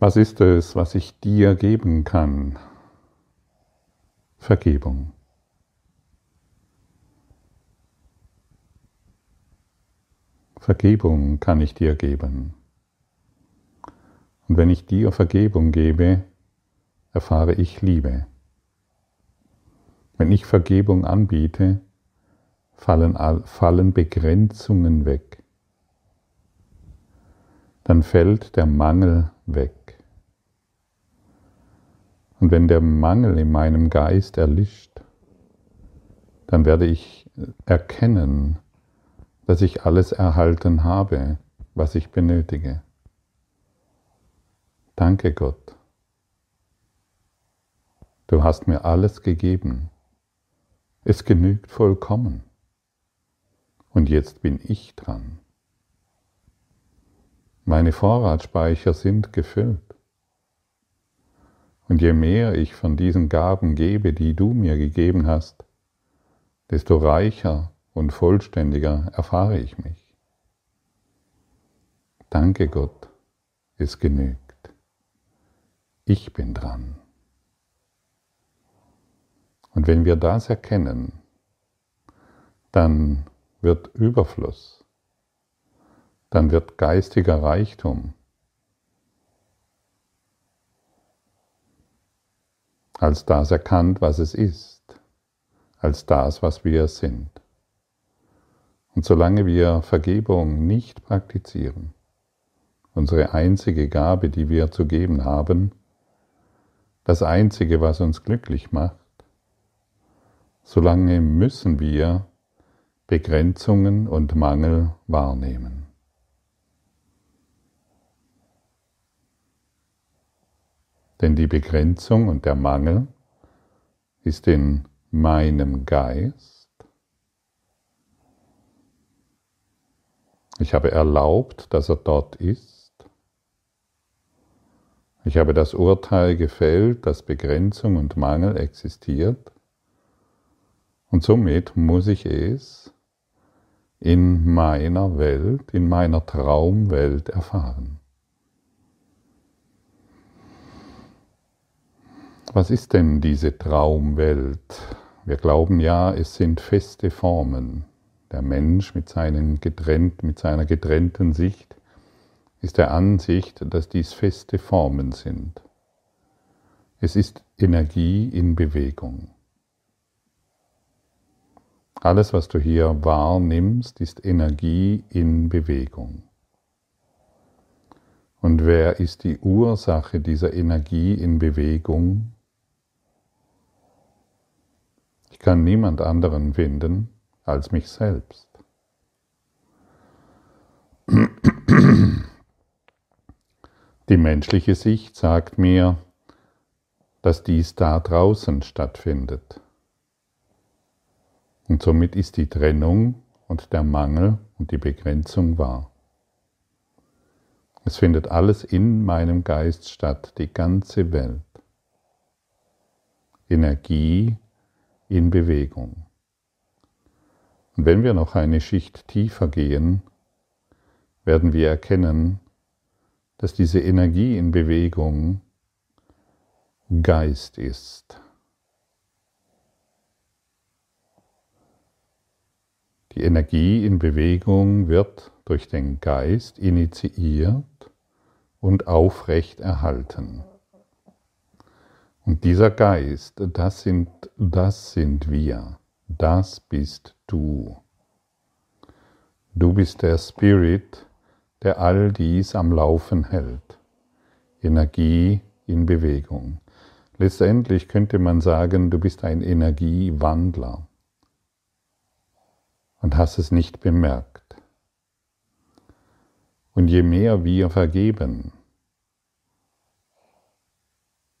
Was ist es, was ich dir geben kann? Vergebung. Vergebung kann ich dir geben. Und wenn ich dir Vergebung gebe, erfahre ich Liebe. Wenn ich Vergebung anbiete, fallen, fallen Begrenzungen weg. Dann fällt der Mangel weg. Und wenn der Mangel in meinem Geist erlischt, dann werde ich erkennen, dass ich alles erhalten habe, was ich benötige. Danke Gott. Du hast mir alles gegeben. Es genügt vollkommen. Und jetzt bin ich dran. Meine Vorratsspeicher sind gefüllt. Und je mehr ich von diesen Gaben gebe, die du mir gegeben hast, desto reicher und vollständiger erfahre ich mich. Danke Gott, es genügt. Ich bin dran. Und wenn wir das erkennen, dann wird Überfluss, dann wird geistiger Reichtum als das erkannt, was es ist, als das, was wir sind. Und solange wir Vergebung nicht praktizieren, unsere einzige Gabe, die wir zu geben haben, das Einzige, was uns glücklich macht, solange müssen wir Begrenzungen und Mangel wahrnehmen. Denn die Begrenzung und der Mangel ist in meinem Geist. Ich habe erlaubt, dass er dort ist. Ich habe das Urteil gefällt, dass Begrenzung und Mangel existiert. Und somit muss ich es in meiner Welt, in meiner Traumwelt erfahren. Was ist denn diese Traumwelt? Wir glauben ja, es sind feste Formen. Der Mensch mit, getrennt, mit seiner getrennten Sicht ist der Ansicht, dass dies feste Formen sind. Es ist Energie in Bewegung. Alles, was du hier wahrnimmst, ist Energie in Bewegung. Und wer ist die Ursache dieser Energie in Bewegung? Kann niemand anderen finden als mich selbst. Die menschliche Sicht sagt mir, dass dies da draußen stattfindet. Und somit ist die Trennung und der Mangel und die Begrenzung wahr. Es findet alles in meinem Geist statt, die ganze Welt. Energie in Bewegung. Und wenn wir noch eine Schicht tiefer gehen, werden wir erkennen, dass diese Energie in Bewegung Geist ist. Die Energie in Bewegung wird durch den Geist initiiert und aufrecht erhalten. Und dieser Geist, das sind, das sind wir, das bist du. Du bist der Spirit, der all dies am Laufen hält. Energie in Bewegung. Letztendlich könnte man sagen, du bist ein Energiewandler und hast es nicht bemerkt. Und je mehr wir vergeben,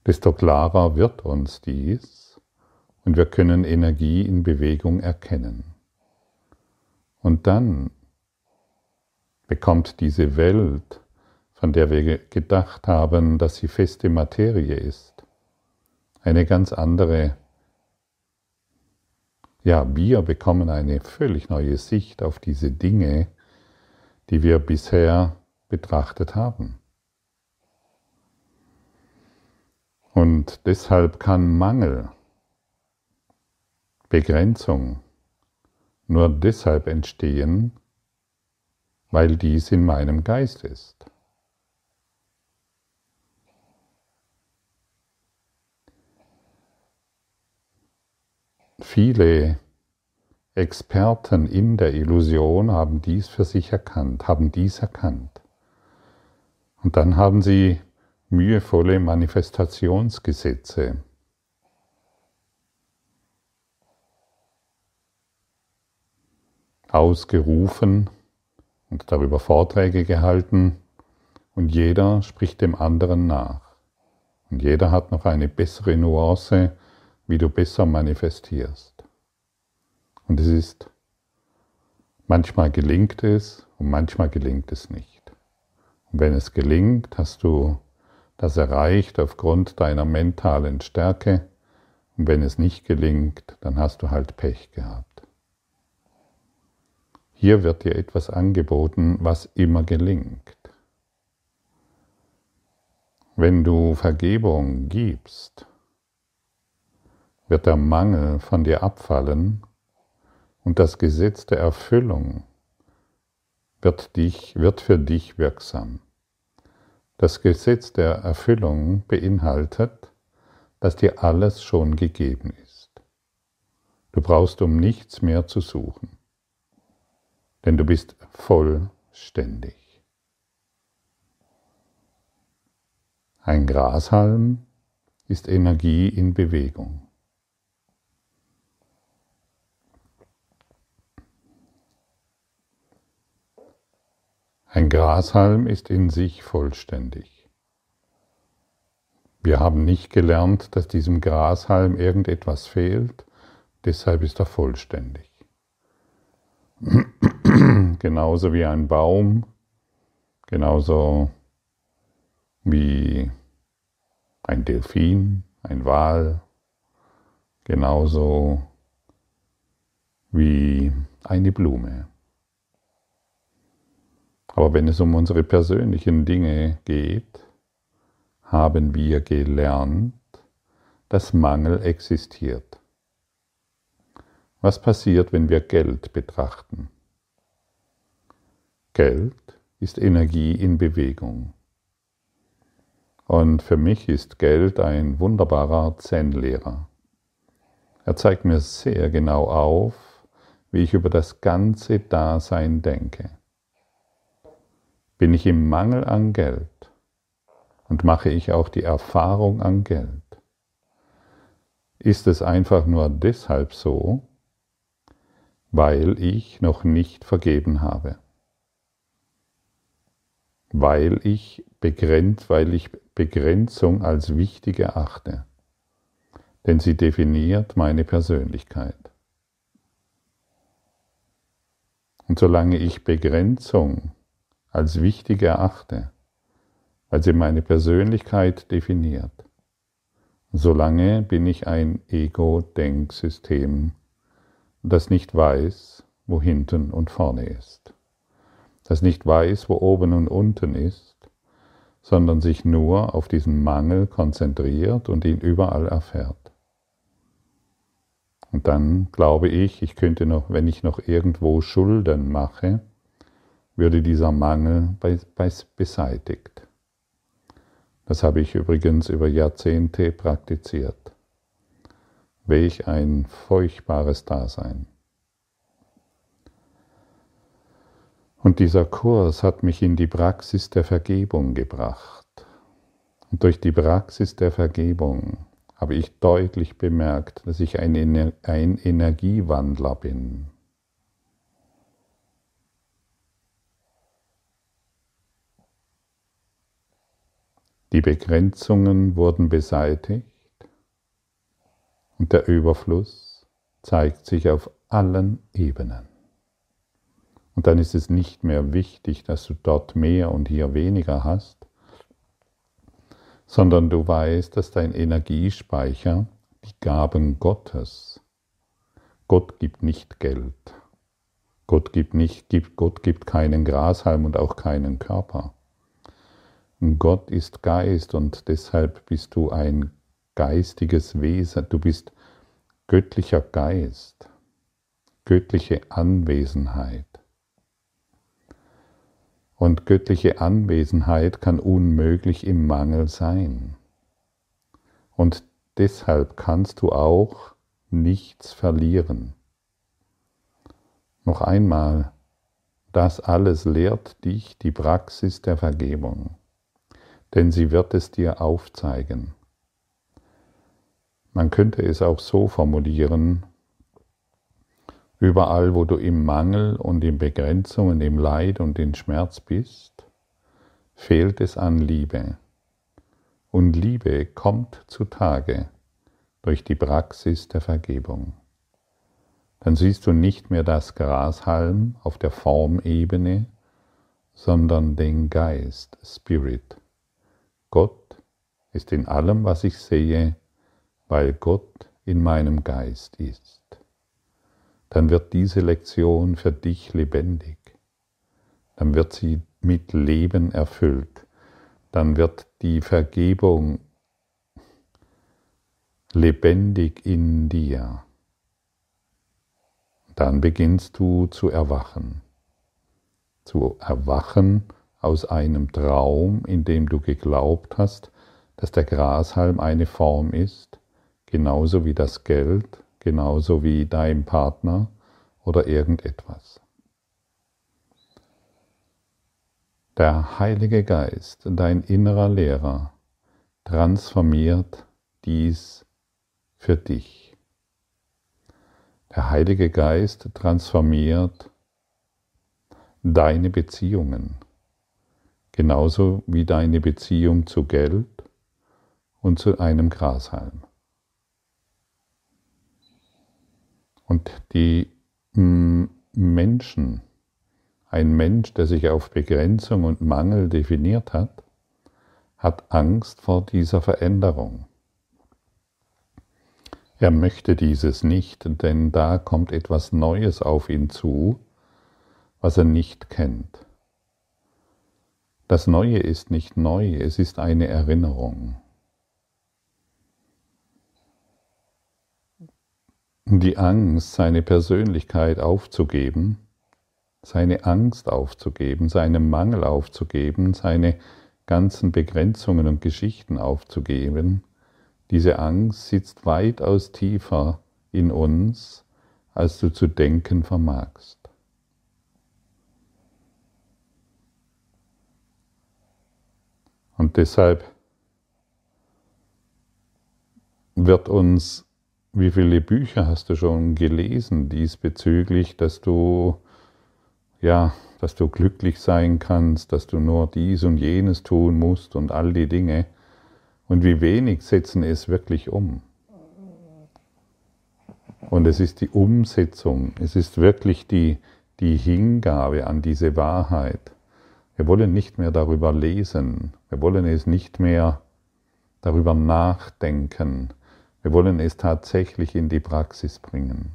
desto klarer wird uns dies und wir können Energie in Bewegung erkennen. Und dann bekommt diese Welt, von der wir gedacht haben, dass sie feste Materie ist, eine ganz andere ja, wir bekommen eine völlig neue Sicht auf diese Dinge, die wir bisher betrachtet haben. Und deshalb kann Mangel, Begrenzung nur deshalb entstehen, weil dies in meinem Geist ist. Viele Experten in der Illusion haben dies für sich erkannt, haben dies erkannt. Und dann haben sie mühevolle Manifestationsgesetze ausgerufen und darüber Vorträge gehalten und jeder spricht dem anderen nach. Und jeder hat noch eine bessere Nuance, wie du besser manifestierst. Und es ist, manchmal gelingt es und manchmal gelingt es nicht. Und wenn es gelingt, hast du das erreicht aufgrund deiner mentalen Stärke. Und wenn es nicht gelingt, dann hast du halt Pech gehabt. Hier wird dir etwas angeboten, was immer gelingt. Wenn du Vergebung gibst, wird der Mangel von dir abfallen und das Gesetz der Erfüllung wird, dich, wird für dich wirksam. Das Gesetz der Erfüllung beinhaltet, dass dir alles schon gegeben ist. Du brauchst um nichts mehr zu suchen denn du bist vollständig. Ein Grashalm ist Energie in Bewegung. Ein Grashalm ist in sich vollständig. Wir haben nicht gelernt, dass diesem Grashalm irgendetwas fehlt, deshalb ist er vollständig. genauso wie ein Baum, genauso wie ein Delfin, ein Wal, genauso wie eine Blume. Aber wenn es um unsere persönlichen Dinge geht, haben wir gelernt, dass Mangel existiert. Was passiert, wenn wir Geld betrachten? Geld ist Energie in Bewegung. Und für mich ist Geld ein wunderbarer Zen-Lehrer. Er zeigt mir sehr genau auf, wie ich über das ganze Dasein denke. Bin ich im Mangel an Geld und mache ich auch die Erfahrung an Geld? Ist es einfach nur deshalb so, weil ich noch nicht vergeben habe. Weil ich begrenzt, weil ich Begrenzung als wichtig erachte. Denn sie definiert meine Persönlichkeit. Und solange ich Begrenzung als wichtig erachte, weil sie meine Persönlichkeit definiert, solange bin ich ein Ego-Denksystem das nicht weiß, wo hinten und vorne ist, das nicht weiß, wo oben und unten ist, sondern sich nur auf diesen Mangel konzentriert und ihn überall erfährt. Und dann glaube ich, ich könnte noch, wenn ich noch irgendwo Schulden mache, würde dieser Mangel beseitigt. Das habe ich übrigens über Jahrzehnte praktiziert. Welch ein furchtbares Dasein. Und dieser Kurs hat mich in die Praxis der Vergebung gebracht. Und durch die Praxis der Vergebung habe ich deutlich bemerkt, dass ich ein, Ener ein Energiewandler bin. Die Begrenzungen wurden beseitigt und der Überfluss zeigt sich auf allen Ebenen. Und dann ist es nicht mehr wichtig, dass du dort mehr und hier weniger hast, sondern du weißt, dass dein Energiespeicher die Gaben Gottes, Gott gibt nicht Geld, Gott gibt, nicht, Gott gibt keinen Grashalm und auch keinen Körper. Gott ist Geist und deshalb bist du ein geistiges Wesen, du bist göttlicher Geist, göttliche Anwesenheit. Und göttliche Anwesenheit kann unmöglich im Mangel sein. Und deshalb kannst du auch nichts verlieren. Noch einmal, das alles lehrt dich die Praxis der Vergebung, denn sie wird es dir aufzeigen. Man könnte es auch so formulieren, überall wo du im Mangel und in Begrenzung und im Leid und in Schmerz bist, fehlt es an Liebe. Und Liebe kommt zutage durch die Praxis der Vergebung. Dann siehst du nicht mehr das Grashalm auf der Formebene, sondern den Geist, Spirit. Gott ist in allem, was ich sehe, weil Gott in meinem Geist ist. Dann wird diese Lektion für dich lebendig. Dann wird sie mit Leben erfüllt. Dann wird die Vergebung lebendig in dir. Dann beginnst du zu erwachen. Zu erwachen aus einem Traum, in dem du geglaubt hast, dass der Grashalm eine Form ist, genauso wie das Geld, genauso wie dein Partner oder irgendetwas. Der Heilige Geist, dein innerer Lehrer, transformiert dies für dich. Der Heilige Geist transformiert deine Beziehungen, genauso wie deine Beziehung zu Geld und zu einem Grashalm. Und die mm, Menschen, ein Mensch, der sich auf Begrenzung und Mangel definiert hat, hat Angst vor dieser Veränderung. Er möchte dieses nicht, denn da kommt etwas Neues auf ihn zu, was er nicht kennt. Das Neue ist nicht neu, es ist eine Erinnerung. Die Angst, seine Persönlichkeit aufzugeben, seine Angst aufzugeben, seinen Mangel aufzugeben, seine ganzen Begrenzungen und Geschichten aufzugeben, diese Angst sitzt weitaus tiefer in uns, als du zu denken vermagst. Und deshalb wird uns wie viele Bücher hast du schon gelesen diesbezüglich, dass du ja, dass du glücklich sein kannst, dass du nur dies und jenes tun musst und all die Dinge und wie wenig setzen es wirklich um. Und es ist die Umsetzung, es ist wirklich die, die Hingabe an diese Wahrheit. Wir wollen nicht mehr darüber lesen, wir wollen es nicht mehr darüber nachdenken, wir wollen es tatsächlich in die Praxis bringen,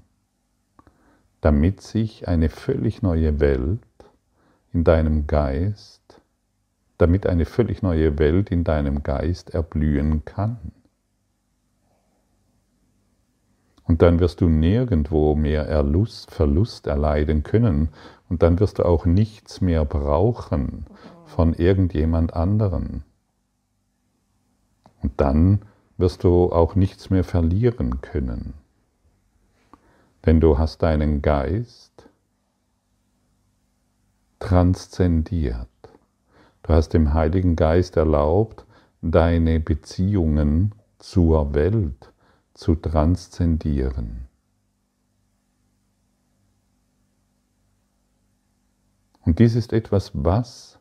damit sich eine völlig neue Welt in deinem Geist, damit eine völlig neue Welt in deinem Geist erblühen kann. Und dann wirst du nirgendwo mehr Erlust, Verlust erleiden können. Und dann wirst du auch nichts mehr brauchen von irgendjemand anderen. Und dann wirst du auch nichts mehr verlieren können. Denn du hast deinen Geist transzendiert. Du hast dem Heiligen Geist erlaubt, deine Beziehungen zur Welt zu transzendieren. Und dies ist etwas, was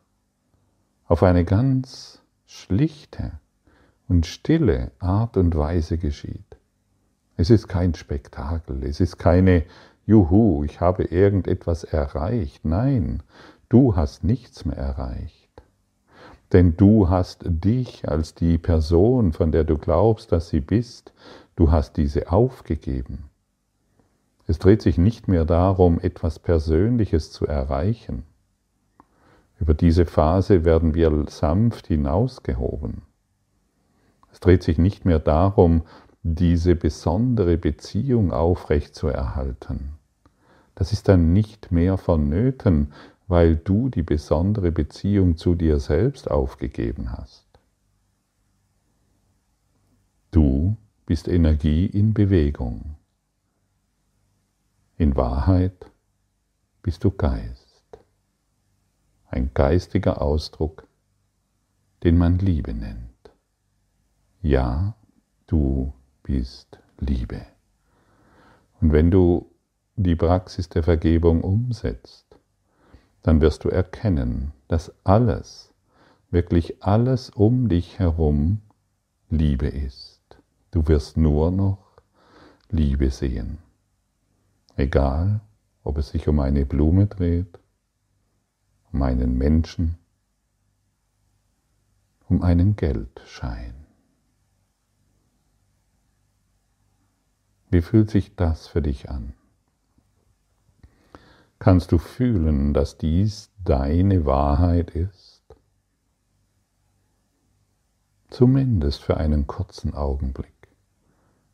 auf eine ganz schlichte, und stille Art und Weise geschieht. Es ist kein Spektakel, es ist keine Juhu, ich habe irgendetwas erreicht. Nein, du hast nichts mehr erreicht. Denn du hast dich als die Person, von der du glaubst, dass sie bist, du hast diese aufgegeben. Es dreht sich nicht mehr darum, etwas Persönliches zu erreichen. Über diese Phase werden wir sanft hinausgehoben. Es dreht sich nicht mehr darum, diese besondere Beziehung aufrechtzuerhalten. Das ist dann nicht mehr vonnöten, weil du die besondere Beziehung zu dir selbst aufgegeben hast. Du bist Energie in Bewegung. In Wahrheit bist du Geist, ein geistiger Ausdruck, den man Liebe nennt. Ja, du bist Liebe. Und wenn du die Praxis der Vergebung umsetzt, dann wirst du erkennen, dass alles, wirklich alles um dich herum Liebe ist. Du wirst nur noch Liebe sehen. Egal, ob es sich um eine Blume dreht, um einen Menschen, um einen Geldschein. Wie fühlt sich das für dich an? Kannst du fühlen, dass dies deine Wahrheit ist? Zumindest für einen kurzen Augenblick,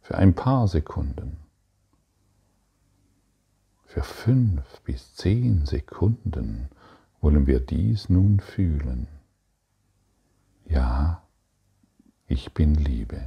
für ein paar Sekunden, für fünf bis zehn Sekunden wollen wir dies nun fühlen. Ja, ich bin Liebe.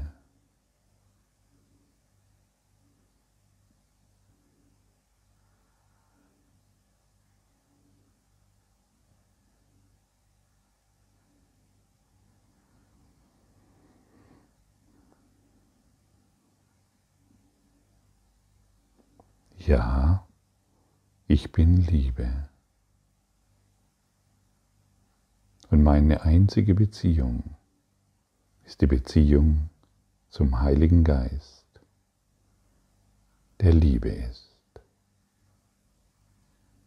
Ja, ich bin Liebe. Und meine einzige Beziehung ist die Beziehung zum Heiligen Geist, der Liebe ist.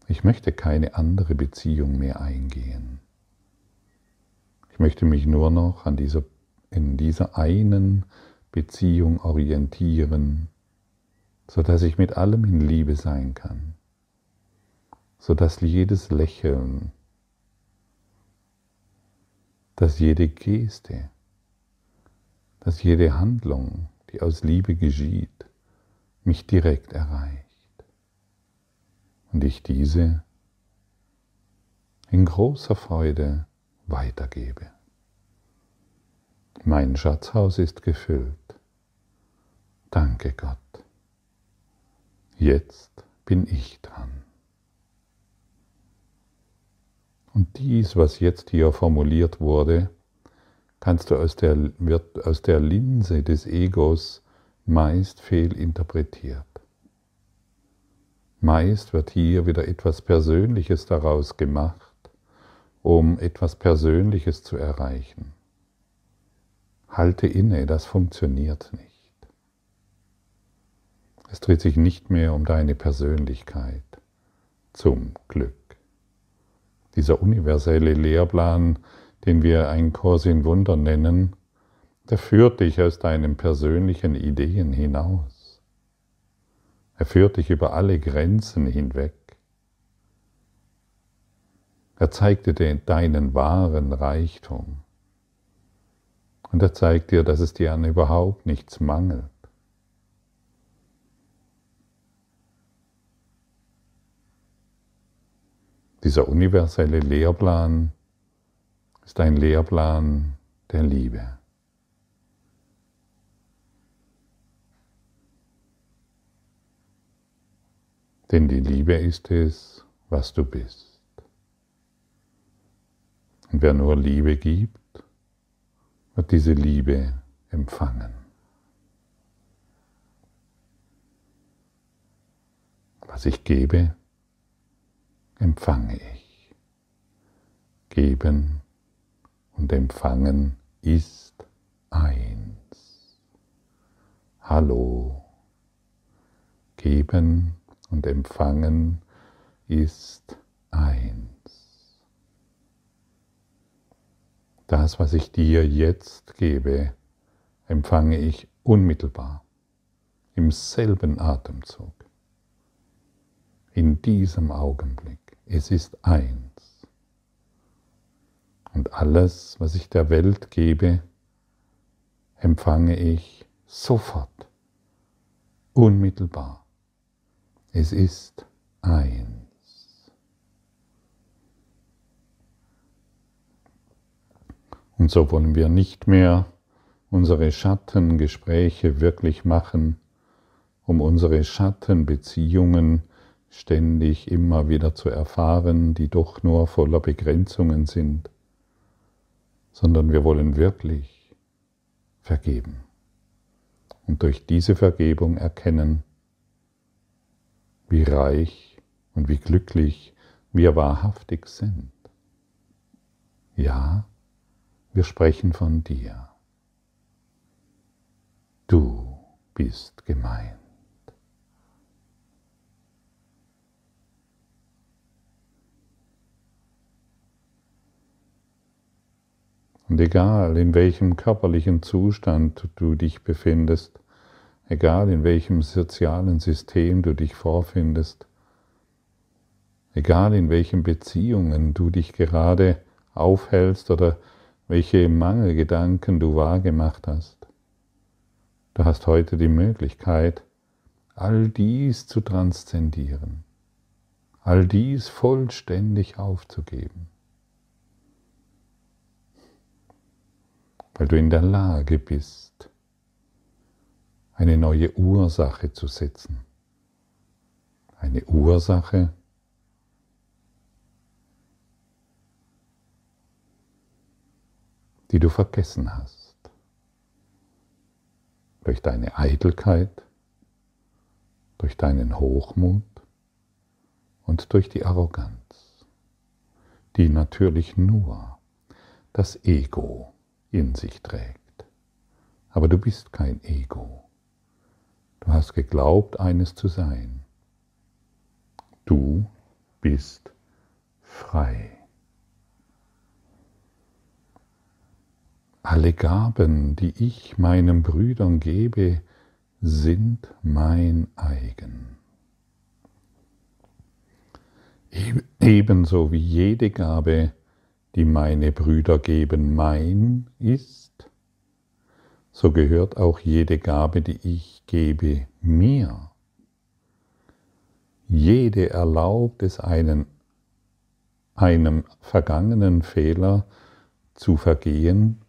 Ich möchte keine andere Beziehung mehr eingehen. Ich möchte mich nur noch an dieser, in dieser einen Beziehung orientieren, sodass ich mit allem in Liebe sein kann, sodass jedes Lächeln, dass jede Geste, dass jede Handlung, die aus Liebe geschieht, mich direkt erreicht und ich diese in großer Freude weitergebe. Mein Schatzhaus ist gefüllt. Danke Gott. Jetzt bin ich dran. Und dies, was jetzt hier formuliert wurde, kannst du aus der, wird aus der Linse des Egos meist fehlinterpretiert. Meist wird hier wieder etwas Persönliches daraus gemacht, um etwas Persönliches zu erreichen. Halte inne, das funktioniert nicht. Es dreht sich nicht mehr um deine Persönlichkeit. Zum Glück. Dieser universelle Lehrplan, den wir ein Kurs in Wunder nennen, der führt dich aus deinen persönlichen Ideen hinaus. Er führt dich über alle Grenzen hinweg. Er zeigt dir deinen wahren Reichtum. Und er zeigt dir, dass es dir an überhaupt nichts mangelt. Dieser universelle Lehrplan ist ein Lehrplan der Liebe. Denn die Liebe ist es, was du bist. Und wer nur Liebe gibt, wird diese Liebe empfangen. Was ich gebe, empfange ich. Geben und empfangen ist eins. Hallo. Geben und empfangen ist eins. Das, was ich dir jetzt gebe, empfange ich unmittelbar, im selben Atemzug, in diesem Augenblick. Es ist eins. Und alles, was ich der Welt gebe, empfange ich sofort, unmittelbar. Es ist eins. Und so wollen wir nicht mehr unsere Schattengespräche wirklich machen, um unsere Schattenbeziehungen ständig immer wieder zu erfahren, die doch nur voller Begrenzungen sind, sondern wir wollen wirklich vergeben und durch diese Vergebung erkennen, wie reich und wie glücklich wir wahrhaftig sind. Ja, wir sprechen von dir. Du bist gemeint. Und egal in welchem körperlichen Zustand du dich befindest, egal in welchem sozialen System du dich vorfindest, egal in welchen Beziehungen du dich gerade aufhältst oder welche Mangelgedanken du wahrgemacht hast, du hast heute die Möglichkeit, all dies zu transzendieren, all dies vollständig aufzugeben. Weil du in der Lage bist, eine neue Ursache zu setzen. Eine Ursache, die du vergessen hast. Durch deine Eitelkeit, durch deinen Hochmut und durch die Arroganz, die natürlich nur das Ego in sich trägt. Aber du bist kein Ego. Du hast geglaubt, eines zu sein. Du bist frei. Alle Gaben, die ich meinen Brüdern gebe, sind mein eigen. Ebenso wie jede Gabe, die meine Brüder geben, mein ist, so gehört auch jede Gabe, die ich gebe, mir. Jede erlaubt es einen, einem vergangenen Fehler zu vergehen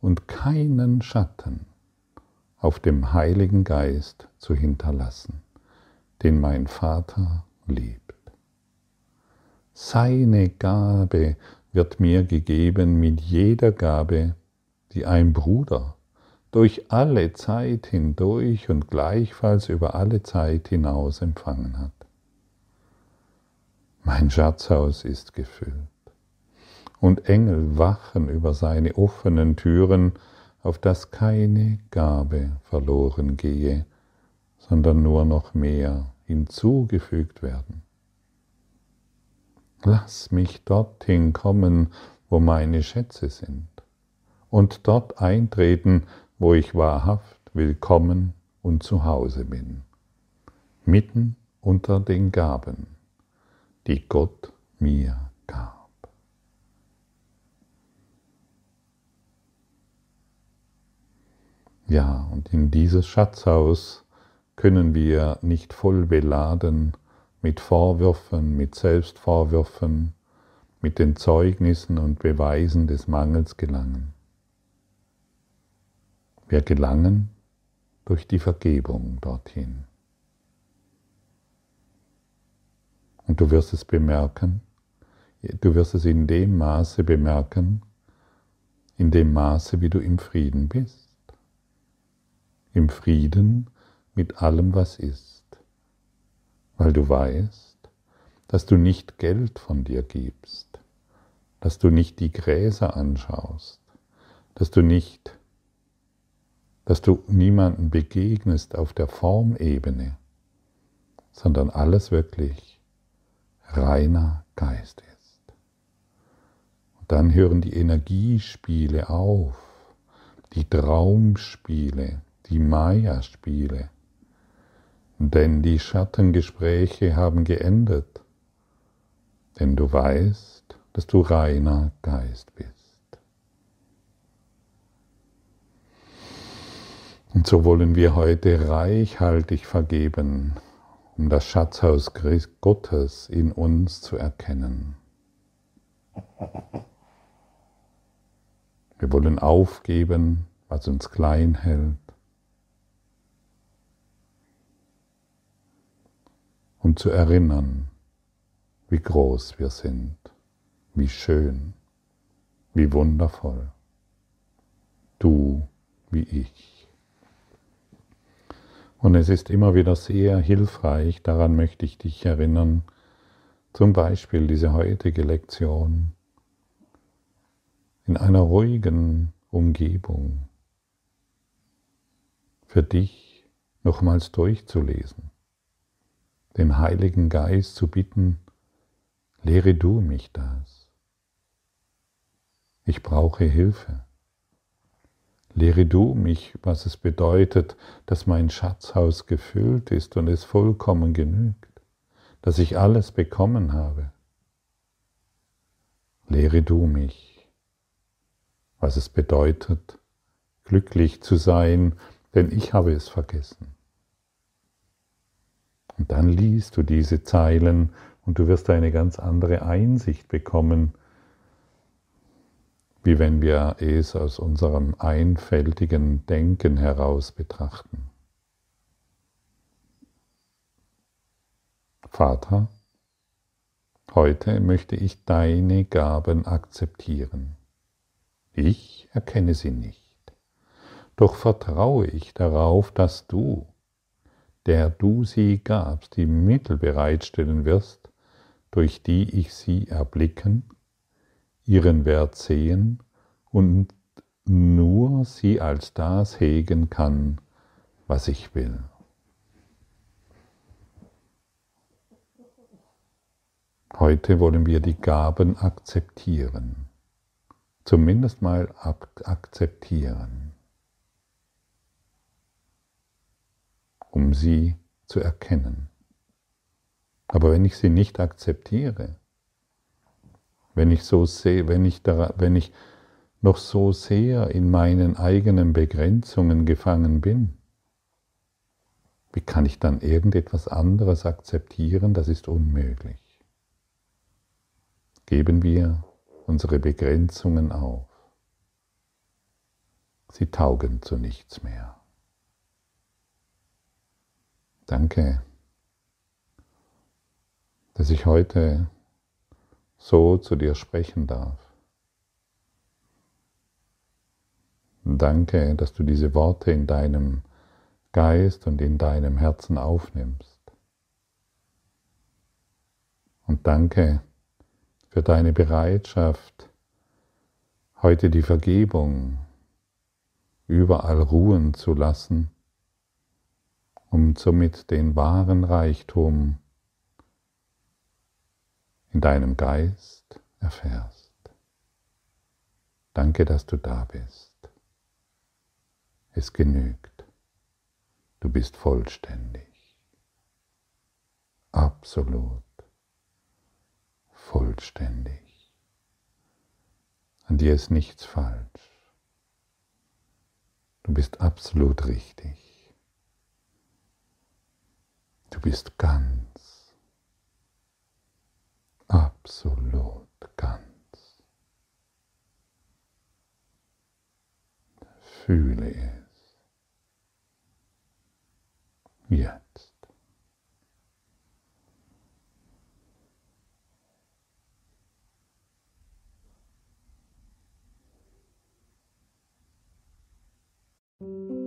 und keinen Schatten auf dem Heiligen Geist zu hinterlassen, den mein Vater liebt. Seine Gabe wird mir gegeben mit jeder Gabe, die ein Bruder durch alle Zeit hindurch und gleichfalls über alle Zeit hinaus empfangen hat. Mein Schatzhaus ist gefüllt und Engel wachen über seine offenen Türen, auf dass keine Gabe verloren gehe, sondern nur noch mehr hinzugefügt werden. Lass mich dorthin kommen, wo meine Schätze sind, und dort eintreten, wo ich wahrhaft willkommen und zu Hause bin, mitten unter den Gaben, die Gott mir gab. Ja, und in dieses Schatzhaus können wir nicht voll beladen, mit Vorwürfen, mit Selbstvorwürfen, mit den Zeugnissen und Beweisen des Mangels gelangen. Wir gelangen durch die Vergebung dorthin. Und du wirst es bemerken, du wirst es in dem Maße bemerken, in dem Maße, wie du im Frieden bist. Im Frieden mit allem, was ist weil du weißt, dass du nicht Geld von dir gibst, dass du nicht die Gräser anschaust, dass du nicht, dass du niemanden begegnest auf der Formebene, sondern alles wirklich reiner Geist ist. Und dann hören die Energiespiele auf, die Traumspiele, die Maya-Spiele, denn die Schattengespräche haben geendet, denn du weißt, dass du reiner Geist bist. Und so wollen wir heute reichhaltig vergeben, um das Schatzhaus Gottes in uns zu erkennen. Wir wollen aufgeben, was uns klein hält. Um zu erinnern, wie groß wir sind, wie schön, wie wundervoll. Du wie ich. Und es ist immer wieder sehr hilfreich, daran möchte ich dich erinnern, zum Beispiel diese heutige Lektion in einer ruhigen Umgebung für dich nochmals durchzulesen, den Heiligen Geist zu bitten, lehre du mich das. Ich brauche Hilfe. Lehre du mich, was es bedeutet, dass mein Schatzhaus gefüllt ist und es vollkommen genügt, dass ich alles bekommen habe. Lehre du mich was es bedeutet, glücklich zu sein, denn ich habe es vergessen. Und dann liest du diese Zeilen und du wirst eine ganz andere Einsicht bekommen, wie wenn wir es aus unserem einfältigen Denken heraus betrachten. Vater, heute möchte ich deine Gaben akzeptieren. Ich erkenne sie nicht. Doch vertraue ich darauf, dass du, der du sie gabst, die Mittel bereitstellen wirst, durch die ich sie erblicken, ihren Wert sehen und nur sie als das hegen kann, was ich will. Heute wollen wir die Gaben akzeptieren zumindest mal akzeptieren, um sie zu erkennen. Aber wenn ich sie nicht akzeptiere, wenn ich so sehe, wenn ich, da, wenn ich noch so sehr in meinen eigenen Begrenzungen gefangen bin, wie kann ich dann irgendetwas anderes akzeptieren? Das ist unmöglich. Geben wir unsere Begrenzungen auf. Sie taugen zu nichts mehr. Danke, dass ich heute so zu dir sprechen darf. Danke, dass du diese Worte in deinem Geist und in deinem Herzen aufnimmst. Und danke, für deine Bereitschaft, heute die Vergebung überall ruhen zu lassen, um somit den wahren Reichtum in deinem Geist erfährst. Danke, dass du da bist. Es genügt. Du bist vollständig. Absolut vollständig. An dir ist nichts falsch. Du bist absolut richtig. Du bist ganz, absolut ganz. Fühle es. Jetzt. thank